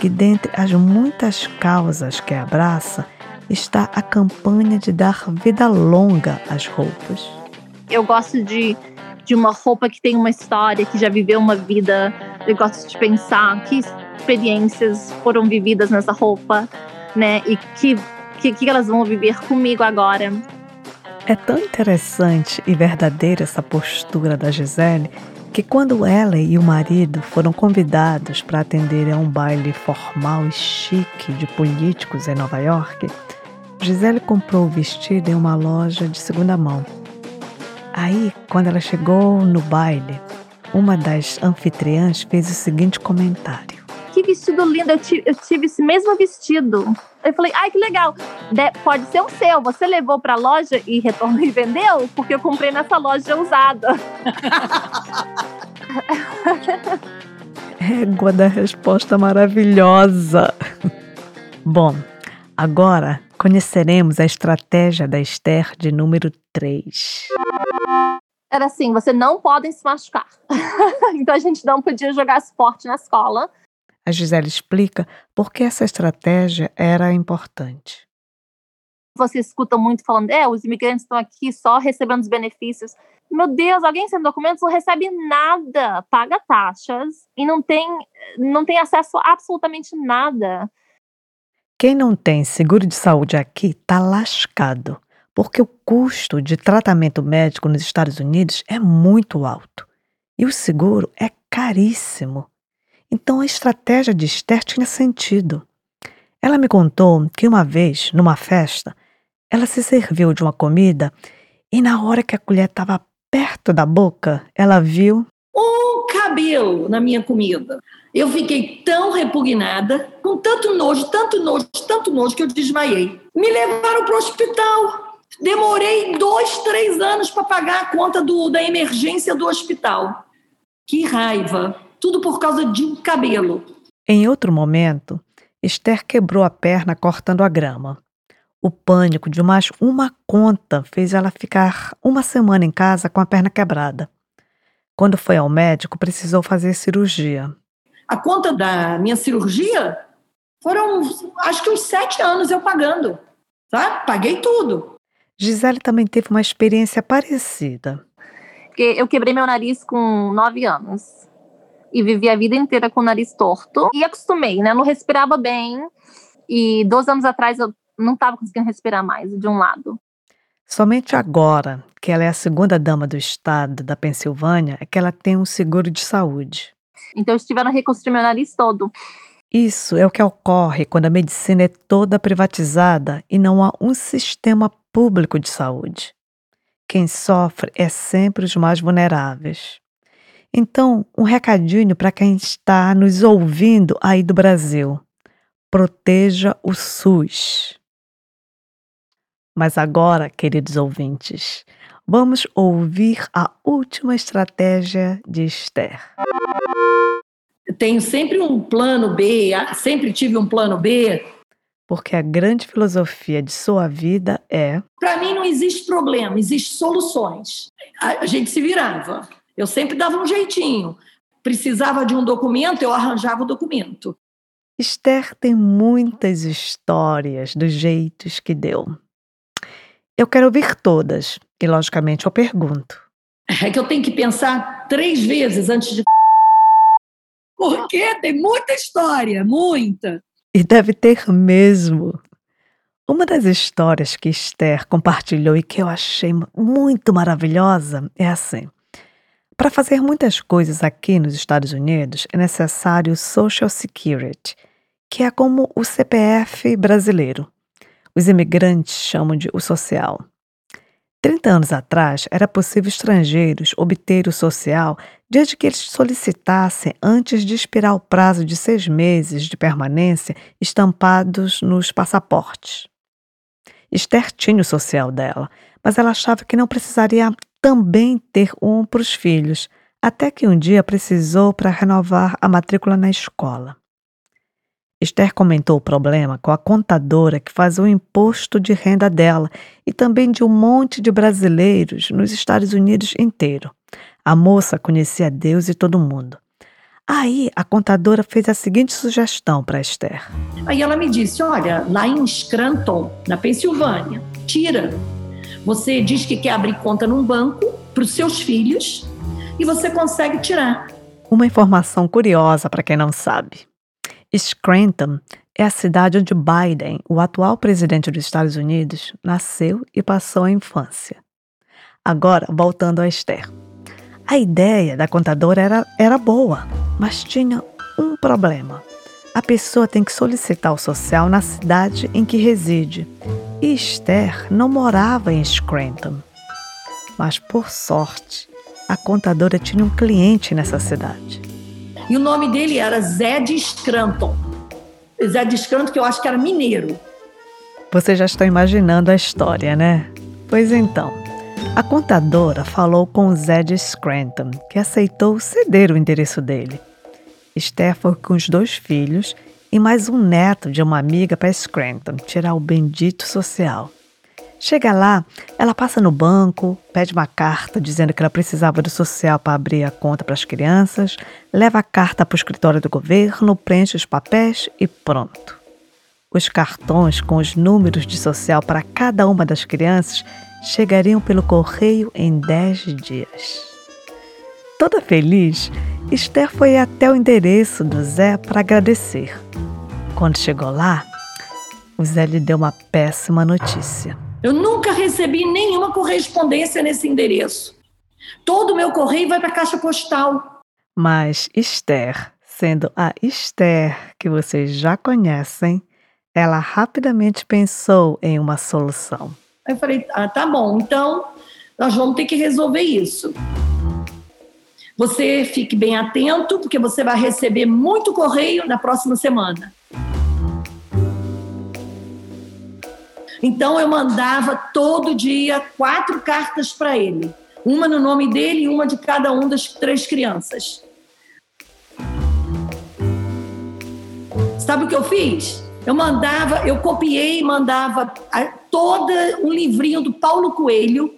que dentre as muitas causas que abraça, está a campanha de dar vida longa às roupas. Eu gosto de, de uma roupa que tem uma história, que já viveu uma vida. Eu gosto de pensar que experiências foram vividas nessa roupa, né? E que, que, que elas vão viver comigo agora. É tão interessante e verdadeira essa postura da Gisele que quando ela e o marido foram convidados para atender a um baile formal e chique de políticos em Nova York, Gisele comprou o vestido em uma loja de segunda mão. Aí, quando ela chegou no baile, uma das anfitriãs fez o seguinte comentário: Que vestido lindo! Eu tive, eu tive esse mesmo vestido. Eu falei, ai que legal, De, pode ser o seu. Você levou para a loja e retornou e vendeu? Porque eu comprei nessa loja usada. Égua da resposta maravilhosa. Bom, agora conheceremos a estratégia da Esther de número 3. Era assim, você não podem se machucar. então a gente não podia jogar esporte na escola. A Gisele explica por que essa estratégia era importante. Você escuta muito falando, é, os imigrantes estão aqui só recebendo os benefícios. Meu Deus, alguém sem documentos não recebe nada, paga taxas e não tem, não tem acesso a absolutamente nada. Quem não tem seguro de saúde aqui está lascado, porque o custo de tratamento médico nos Estados Unidos é muito alto e o seguro é caríssimo. Então a estratégia de Esther tinha sentido. Ela me contou que uma vez, numa festa, ela se serviu de uma comida e na hora que a colher estava perto da boca, ela viu cabelo na minha comida. Eu fiquei tão repugnada, com tanto nojo, tanto nojo, tanto nojo, que eu desmaiei. Me levaram para o hospital. Demorei dois, três anos para pagar a conta do, da emergência do hospital. Que raiva! Tudo por causa de um cabelo. Em outro momento, Esther quebrou a perna cortando a grama. O pânico de mais uma conta fez ela ficar uma semana em casa com a perna quebrada. Quando foi ao médico, precisou fazer cirurgia. A conta da minha cirurgia foram, acho que uns sete anos eu pagando. Tá? Paguei tudo. Gisele também teve uma experiência parecida. Eu quebrei meu nariz com nove anos e vivi a vida inteira com o nariz torto e acostumei, né? não respirava bem e dois anos atrás eu não estava conseguindo respirar mais de um lado. Somente agora, que ela é a segunda dama do estado da Pensilvânia, é que ela tem um seguro de saúde. Então eles tiveram que reconstruir meu nariz todo. Isso é o que ocorre quando a medicina é toda privatizada e não há um sistema público de saúde. Quem sofre é sempre os mais vulneráveis. Então, um recadinho para quem está nos ouvindo aí do Brasil: proteja o SUS. Mas agora, queridos ouvintes, vamos ouvir a última estratégia de Esther. Eu tenho sempre um plano B, sempre tive um plano B. Porque a grande filosofia de sua vida é. Para mim não existe problema, existe soluções. A gente se virava. Eu sempre dava um jeitinho. Precisava de um documento, eu arranjava o documento. Esther tem muitas histórias dos jeitos que deu. Eu quero ouvir todas e, logicamente, eu pergunto. É que eu tenho que pensar três vezes antes de. Porque tem muita história, muita. E deve ter mesmo. Uma das histórias que Esther compartilhou e que eu achei muito maravilhosa é assim. Para fazer muitas coisas aqui nos Estados Unidos é necessário Social Security, que é como o CPF brasileiro. Os imigrantes chamam de o social. 30 anos atrás, era possível estrangeiros obter o social desde que eles solicitassem antes de expirar o prazo de seis meses de permanência estampados nos passaportes. Esther tinha o social dela, mas ela achava que não precisaria também ter um para os filhos, até que um dia precisou para renovar a matrícula na escola. Esther comentou o problema com a contadora que faz o imposto de renda dela e também de um monte de brasileiros nos Estados Unidos inteiro. A moça conhecia Deus e todo mundo. Aí a contadora fez a seguinte sugestão para Esther. Aí ela me disse: Olha, lá em Scranton, na Pensilvânia, tira. Você diz que quer abrir conta num banco para os seus filhos e você consegue tirar. Uma informação curiosa para quem não sabe. Scranton é a cidade onde Biden, o atual presidente dos Estados Unidos, nasceu e passou a infância. Agora, voltando a Esther. A ideia da contadora era, era boa, mas tinha um problema. A pessoa tem que solicitar o social na cidade em que reside. E Esther não morava em Scranton. Mas, por sorte, a contadora tinha um cliente nessa cidade. E o nome dele era Zé de Scranton. Zé de Scranton, que eu acho que era mineiro. Você já está imaginando a história, né? Pois então, a contadora falou com Zé de Scranton, que aceitou ceder o endereço dele. Esther foi com os dois filhos e mais um neto de uma amiga para Scranton tirar o bendito social. Chega lá, ela passa no banco, pede uma carta dizendo que ela precisava do social para abrir a conta para as crianças, leva a carta para o escritório do governo, preenche os papéis e pronto. Os cartões com os números de social para cada uma das crianças chegariam pelo correio em 10 dias. Toda feliz, Esther foi até o endereço do Zé para agradecer. Quando chegou lá, o Zé lhe deu uma péssima notícia. Eu nunca recebi nenhuma correspondência nesse endereço. Todo o meu correio vai para a caixa postal. Mas Esther, sendo a Esther que vocês já conhecem, ela rapidamente pensou em uma solução. Aí eu falei: ah, tá bom, então nós vamos ter que resolver isso. Você fique bem atento, porque você vai receber muito correio na próxima semana. Então eu mandava todo dia quatro cartas para ele, uma no nome dele e uma de cada uma das três crianças. Sabe o que eu fiz? Eu mandava, eu copiei e mandava todo um livrinho do Paulo Coelho.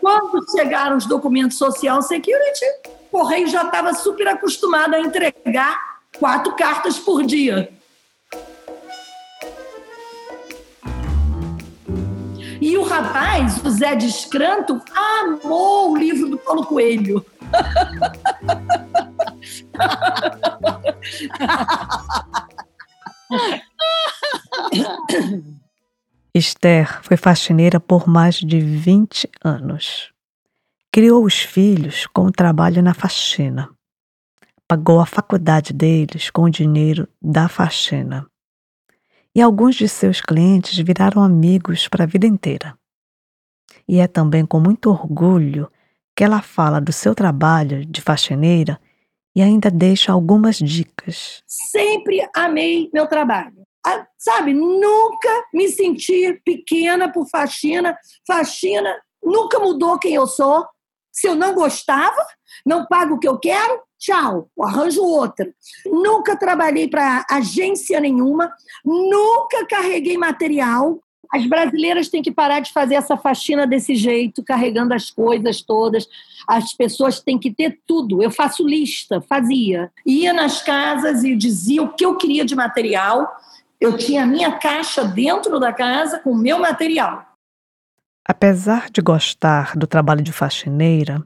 Quando chegaram os documentos Social Security, o Correio já estava super acostumado a entregar quatro cartas por dia. E o rapaz, o Zé de Escranto, amou o livro do Paulo Coelho. Esther foi faxineira por mais de 20 anos. Criou os filhos com o trabalho na faxina. Pagou a faculdade deles com o dinheiro da faxina e alguns de seus clientes viraram amigos para a vida inteira. E é também com muito orgulho que ela fala do seu trabalho de faxineira e ainda deixa algumas dicas. Sempre amei meu trabalho. Ah, sabe, nunca me senti pequena por faxina. Faxina nunca mudou quem eu sou. Se eu não gostava, não pago o que eu quero, tchau, arranjo outra. Nunca trabalhei para agência nenhuma, nunca carreguei material. As brasileiras têm que parar de fazer essa faxina desse jeito, carregando as coisas todas. As pessoas têm que ter tudo. Eu faço lista, fazia. Ia nas casas e dizia o que eu queria de material. Eu tinha a minha caixa dentro da casa com o meu material. Apesar de gostar do trabalho de faxineira,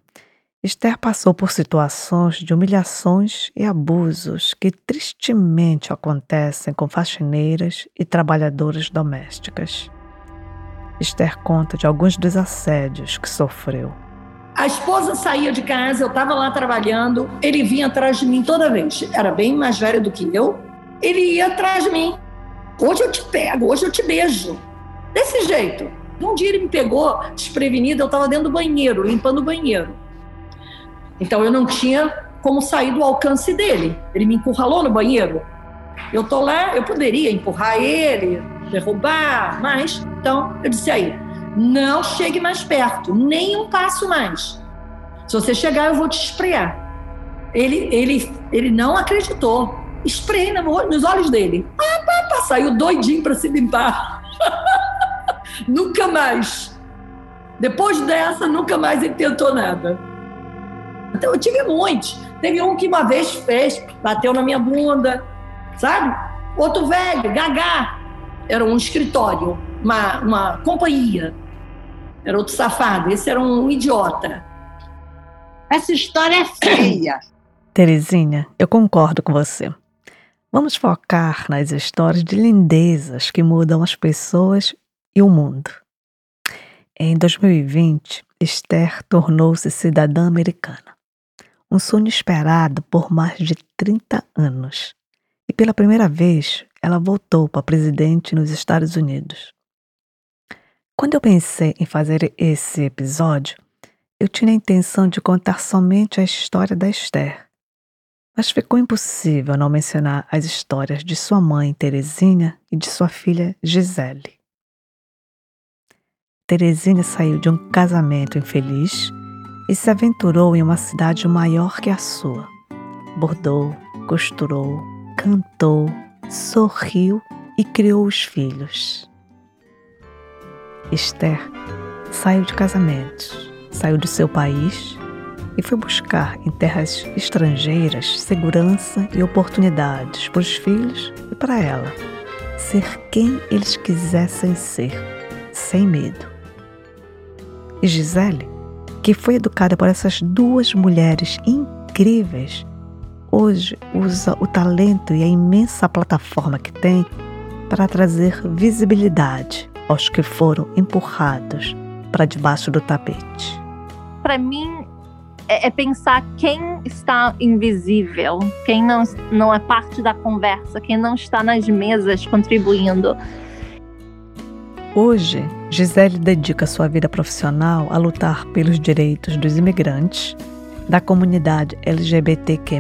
Esther passou por situações de humilhações e abusos que tristemente acontecem com faxineiras e trabalhadoras domésticas. Esther conta de alguns dos assédios que sofreu. A esposa saía de casa, eu estava lá trabalhando, ele vinha atrás de mim toda vez. Era bem mais velho do que eu. Ele ia atrás de mim. Hoje eu te pego, hoje eu te beijo. Desse jeito. Um dia ele me pegou desprevenida, eu estava dentro do banheiro, limpando o banheiro. Então eu não tinha como sair do alcance dele. Ele me encurralou no banheiro. Eu tô lá, eu poderia empurrar ele, derrubar, mas então eu disse aí, não chegue mais perto, nem um passo mais. Se você chegar, eu vou te esprear. Ele, ele, ele não acreditou. Esprei nos olhos dele. Ah, pá, saiu doidinho para se limpar. nunca mais. Depois dessa, nunca mais ele tentou nada. Então eu tive muitos. Teve um que uma vez fez, bateu na minha bunda, sabe? Outro velho, gagá. Era um escritório, uma, uma companhia. Era outro safado. Esse era um idiota. Essa história é feia. Terezinha, eu concordo com você. Vamos focar nas histórias de lindezas que mudam as pessoas e o mundo. Em 2020, Esther tornou-se cidadã americana. Um sonho esperado por mais de 30 anos. E pela primeira vez, ela voltou para presidente nos Estados Unidos. Quando eu pensei em fazer esse episódio, eu tinha a intenção de contar somente a história da Esther. Mas ficou impossível não mencionar as histórias de sua mãe, Terezinha, e de sua filha, Gisele. Terezinha saiu de um casamento infeliz e se aventurou em uma cidade maior que a sua. Bordou, costurou, cantou, sorriu e criou os filhos. Esther saiu de casamentos, saiu do seu país e foi buscar em terras estrangeiras segurança e oportunidades para os filhos e para ela. Ser quem eles quisessem ser, sem medo. E Gisele, que foi educada por essas duas mulheres incríveis, hoje usa o talento e a imensa plataforma que tem para trazer visibilidade aos que foram empurrados para debaixo do tapete. Para mim, é, é, pensar quem está invisível, quem não, não é parte da conversa, quem não está nas mesas contribuindo. Hoje, Gisele dedica sua vida profissional a lutar pelos direitos dos imigrantes, da comunidade LGBTQ,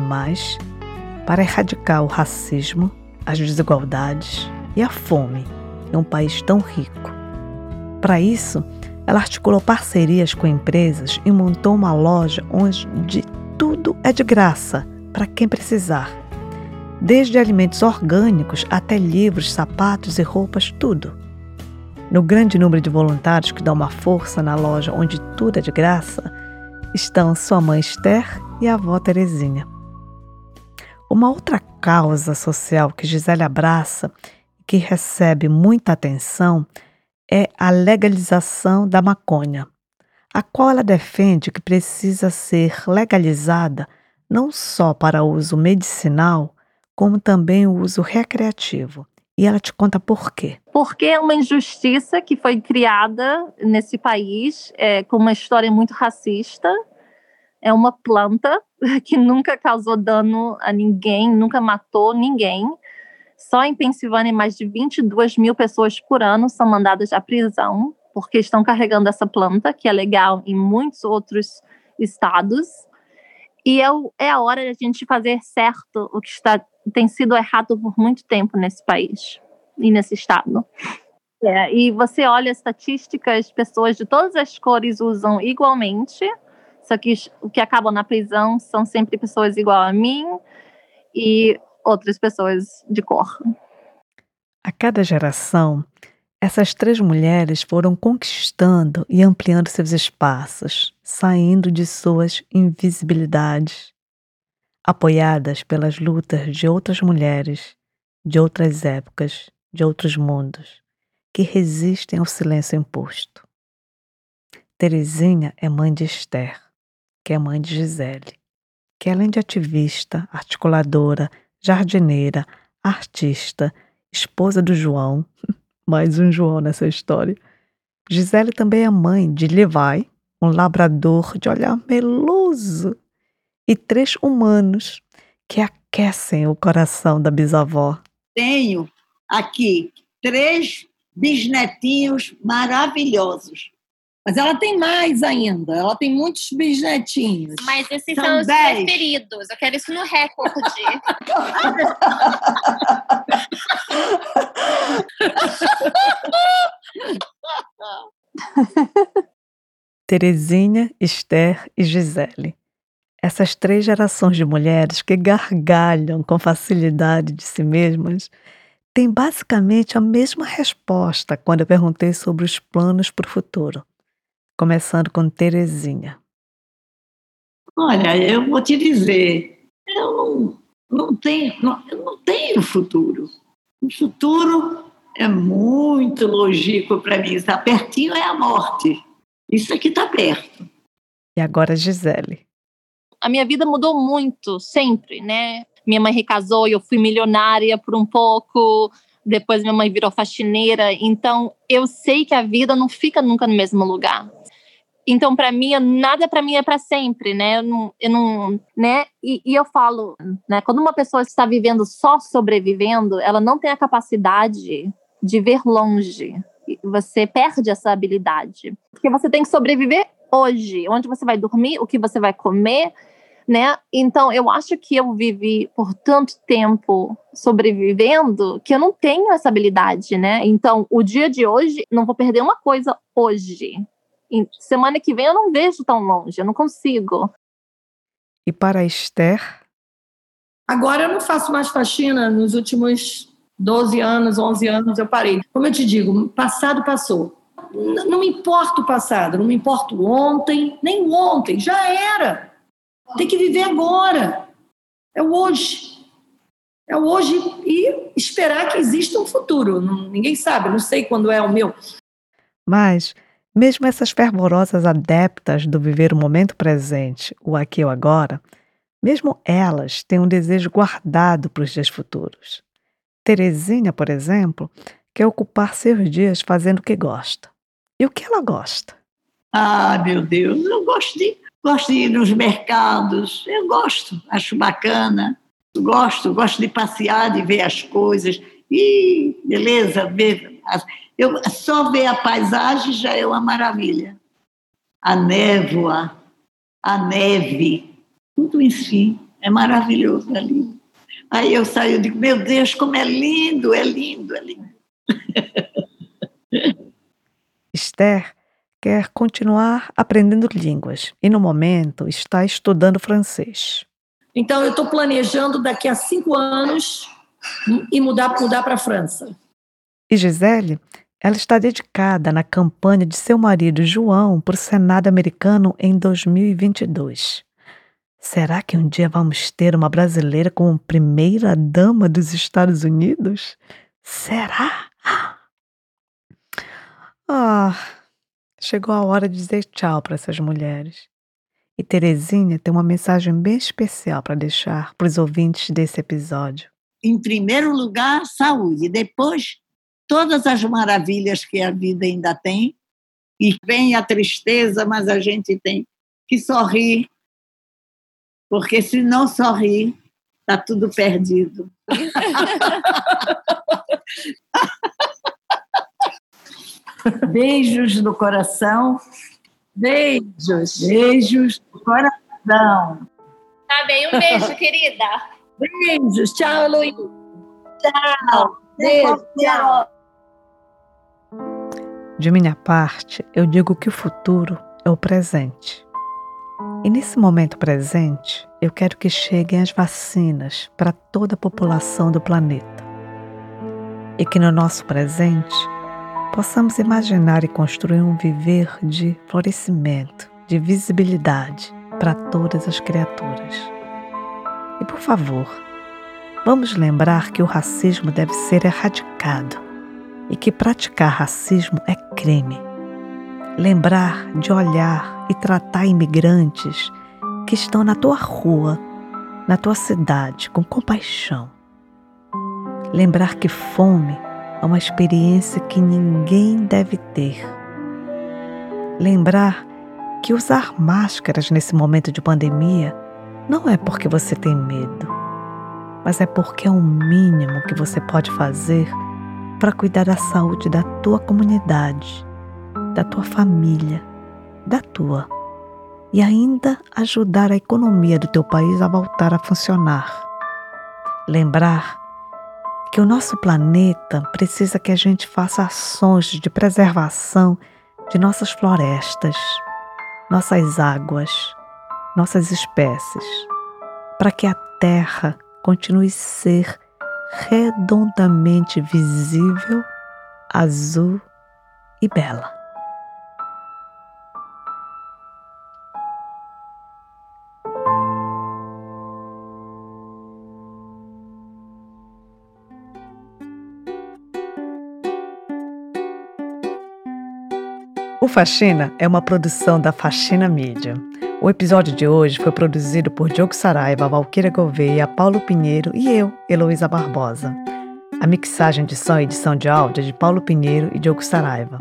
para erradicar o racismo, as desigualdades e a fome em um país tão rico. Para isso, ela articulou parcerias com empresas e montou uma loja onde tudo é de graça para quem precisar. Desde alimentos orgânicos até livros, sapatos e roupas, tudo. No grande número de voluntários que dão uma força na loja onde tudo é de graça, estão sua mãe Esther e a avó Terezinha. Uma outra causa social que Gisele abraça que recebe muita atenção é a legalização da maconha, a qual ela defende que precisa ser legalizada não só para uso medicinal, como também o uso recreativo. E ela te conta por quê. Porque é uma injustiça que foi criada nesse país é, com uma história muito racista. É uma planta que nunca causou dano a ninguém, nunca matou ninguém. Só em Pensilvânia, mais de 22 mil pessoas por ano são mandadas à prisão porque estão carregando essa planta, que é legal em muitos outros estados. E é, é a hora de a gente fazer certo o que está, tem sido errado por muito tempo nesse país e nesse estado. É, e você olha estatísticas, pessoas de todas as cores usam igualmente, só que o que acabam na prisão são sempre pessoas igual a mim, e outras pessoas de cor. A cada geração, essas três mulheres foram conquistando e ampliando seus espaços, saindo de suas invisibilidades, apoiadas pelas lutas de outras mulheres, de outras épocas, de outros mundos, que resistem ao silêncio imposto. Terezinha é mãe de Esther, que é mãe de Gisele, que além de ativista, articuladora, jardineira, artista, esposa do João, mais um João nessa história, Gisele também é mãe de Levi, um labrador de olhar meloso, e três humanos que aquecem o coração da bisavó. Tenho aqui três bisnetinhos maravilhosos. Mas ela tem mais ainda, ela tem muitos bisnetinhos. Mas esses São são, os dez. preferidos. Eu quero isso no recorde. Terezinha, Esther e Gisele. Essas três gerações de mulheres que gargalham com facilidade de si mesmas têm basicamente a mesma resposta quando eu perguntei sobre os planos para o futuro. Começando com Terezinha. Olha, eu vou te dizer, eu não, não tenho, não, eu não tenho futuro. O futuro é muito lógico para mim. Está pertinho é a morte. Isso aqui está perto. E agora Gisele. A minha vida mudou muito, sempre, né? Minha mãe recasou e eu fui milionária por um pouco. Depois minha mãe virou faxineira. Então eu sei que a vida não fica nunca no mesmo lugar. Então para mim nada para mim é para sempre, né? Eu não, eu não né? E, e eu falo, né? Quando uma pessoa está vivendo só sobrevivendo, ela não tem a capacidade de ver longe. Você perde essa habilidade, porque você tem que sobreviver hoje. Onde você vai dormir, o que você vai comer, né? Então, eu acho que eu vivi por tanto tempo sobrevivendo que eu não tenho essa habilidade, né? Então, o dia de hoje, não vou perder uma coisa hoje. E semana que vem eu não vejo tão longe, eu não consigo. E para Esther, Agora eu não faço mais faxina nos últimos 12 anos, 11 anos eu parei. Como eu te digo, o passado passou. N- Não me importa o passado, não me importa o ontem, nem o ontem, já era. Tem que viver agora. É o hoje. É o hoje e esperar que exista um futuro. Ninguém sabe, não sei quando é o meu. mas mesmo essas fervorosas adeptas do viver o momento presente, o aqui e o agora, mesmo elas têm um desejo guardado para os dias futuros. Terezinha, por exemplo, quer ocupar seus dias fazendo o que gosta. E o que ela gosta? Ah, meu Deus, eu gosto de, gosto de ir nos mercados, eu gosto, acho bacana, gosto, gosto de passear, de ver as coisas. E beleza, ver, eu, só ver a paisagem já é uma maravilha. A névoa, a neve, tudo em si é maravilhoso ali. Aí eu saio e digo, meu Deus, como é lindo, é lindo, é lindo. Esther quer continuar aprendendo línguas e, no momento, está estudando francês. Então eu estou planejando daqui a cinco anos e mudar, mudar para a França. E Gisele, ela está dedicada na campanha de seu marido João para o Senado americano em 2022. Será que um dia vamos ter uma brasileira como primeira dama dos Estados Unidos? Será? Ah, chegou a hora de dizer tchau para essas mulheres. E Terezinha tem uma mensagem bem especial para deixar para os ouvintes desse episódio. Em primeiro lugar, saúde. Depois, todas as maravilhas que a vida ainda tem. E vem a tristeza, mas a gente tem que sorrir. Porque se não sorrir, está tudo perdido. Beijos no coração. Beijos. Beijos no coração. Tá bem, um beijo, querida. Beijos. Tchau, Luiz. Tchau. Beijo. Tchau. De minha parte, eu digo que o futuro é o presente. E nesse momento presente, eu quero que cheguem as vacinas para toda a população do planeta. E que no nosso presente possamos imaginar e construir um viver de florescimento, de visibilidade para todas as criaturas. E por favor, vamos lembrar que o racismo deve ser erradicado e que praticar racismo é crime. Lembrar de olhar e tratar imigrantes que estão na tua rua, na tua cidade, com compaixão. Lembrar que fome é uma experiência que ninguém deve ter. Lembrar que usar máscaras nesse momento de pandemia não é porque você tem medo, mas é porque é o mínimo que você pode fazer para cuidar da saúde da tua comunidade, da tua família, da tua e ainda ajudar a economia do teu país a voltar a funcionar. Lembrar que o nosso planeta precisa que a gente faça ações de preservação de nossas florestas, nossas águas, nossas espécies, para que a Terra continue ser redondamente visível, azul e bela. O Faxina é uma produção da Faxina Mídia. O episódio de hoje foi produzido por Diogo Saraiva, Valquíria Gouveia, Paulo Pinheiro e eu, Heloísa Barbosa. A mixagem de som e edição de áudio é de Paulo Pinheiro e Diogo Saraiva.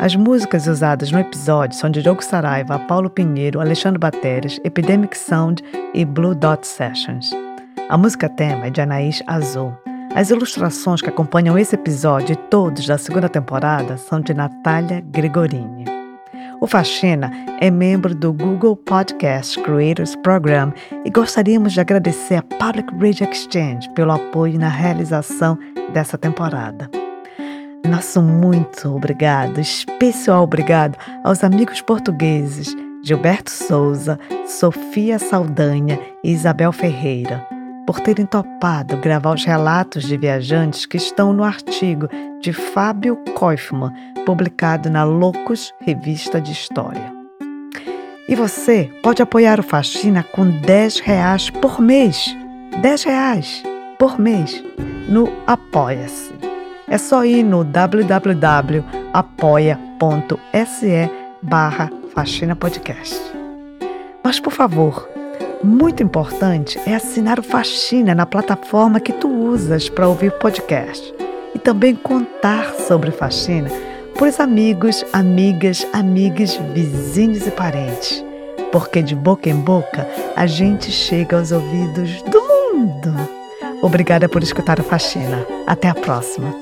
As músicas usadas no episódio são de Diogo Saraiva, Paulo Pinheiro, Alexandre Bateres, Epidemic Sound e Blue Dot Sessions. A música tema é de Anaís Azul. As ilustrações que acompanham esse episódio e todos da segunda temporada são de Natália Gregorini. O Faxina é membro do Google Podcast Creators Program e gostaríamos de agradecer a Public Radio Exchange pelo apoio na realização dessa temporada. Nosso muito obrigado, especial obrigado aos amigos portugueses Gilberto Souza, Sofia Saldanha e Isabel Ferreira por terem topado gravar os relatos de viajantes que estão no artigo de Fábio Koifman, publicado na Loucos Revista de História. E você pode apoiar o Faxina com 10 reais por mês. 10 reais por mês no Apoia-se. É só ir no www.apoia.se barra Faxina Podcast. Mas, por favor, muito importante é assinar o Faxina na plataforma que tu usas para ouvir podcast e também contar sobre Faxina para os amigos, amigas, amigas, vizinhos e parentes. Porque de boca em boca a gente chega aos ouvidos do mundo. Obrigada por escutar o Faxina. Até a próxima.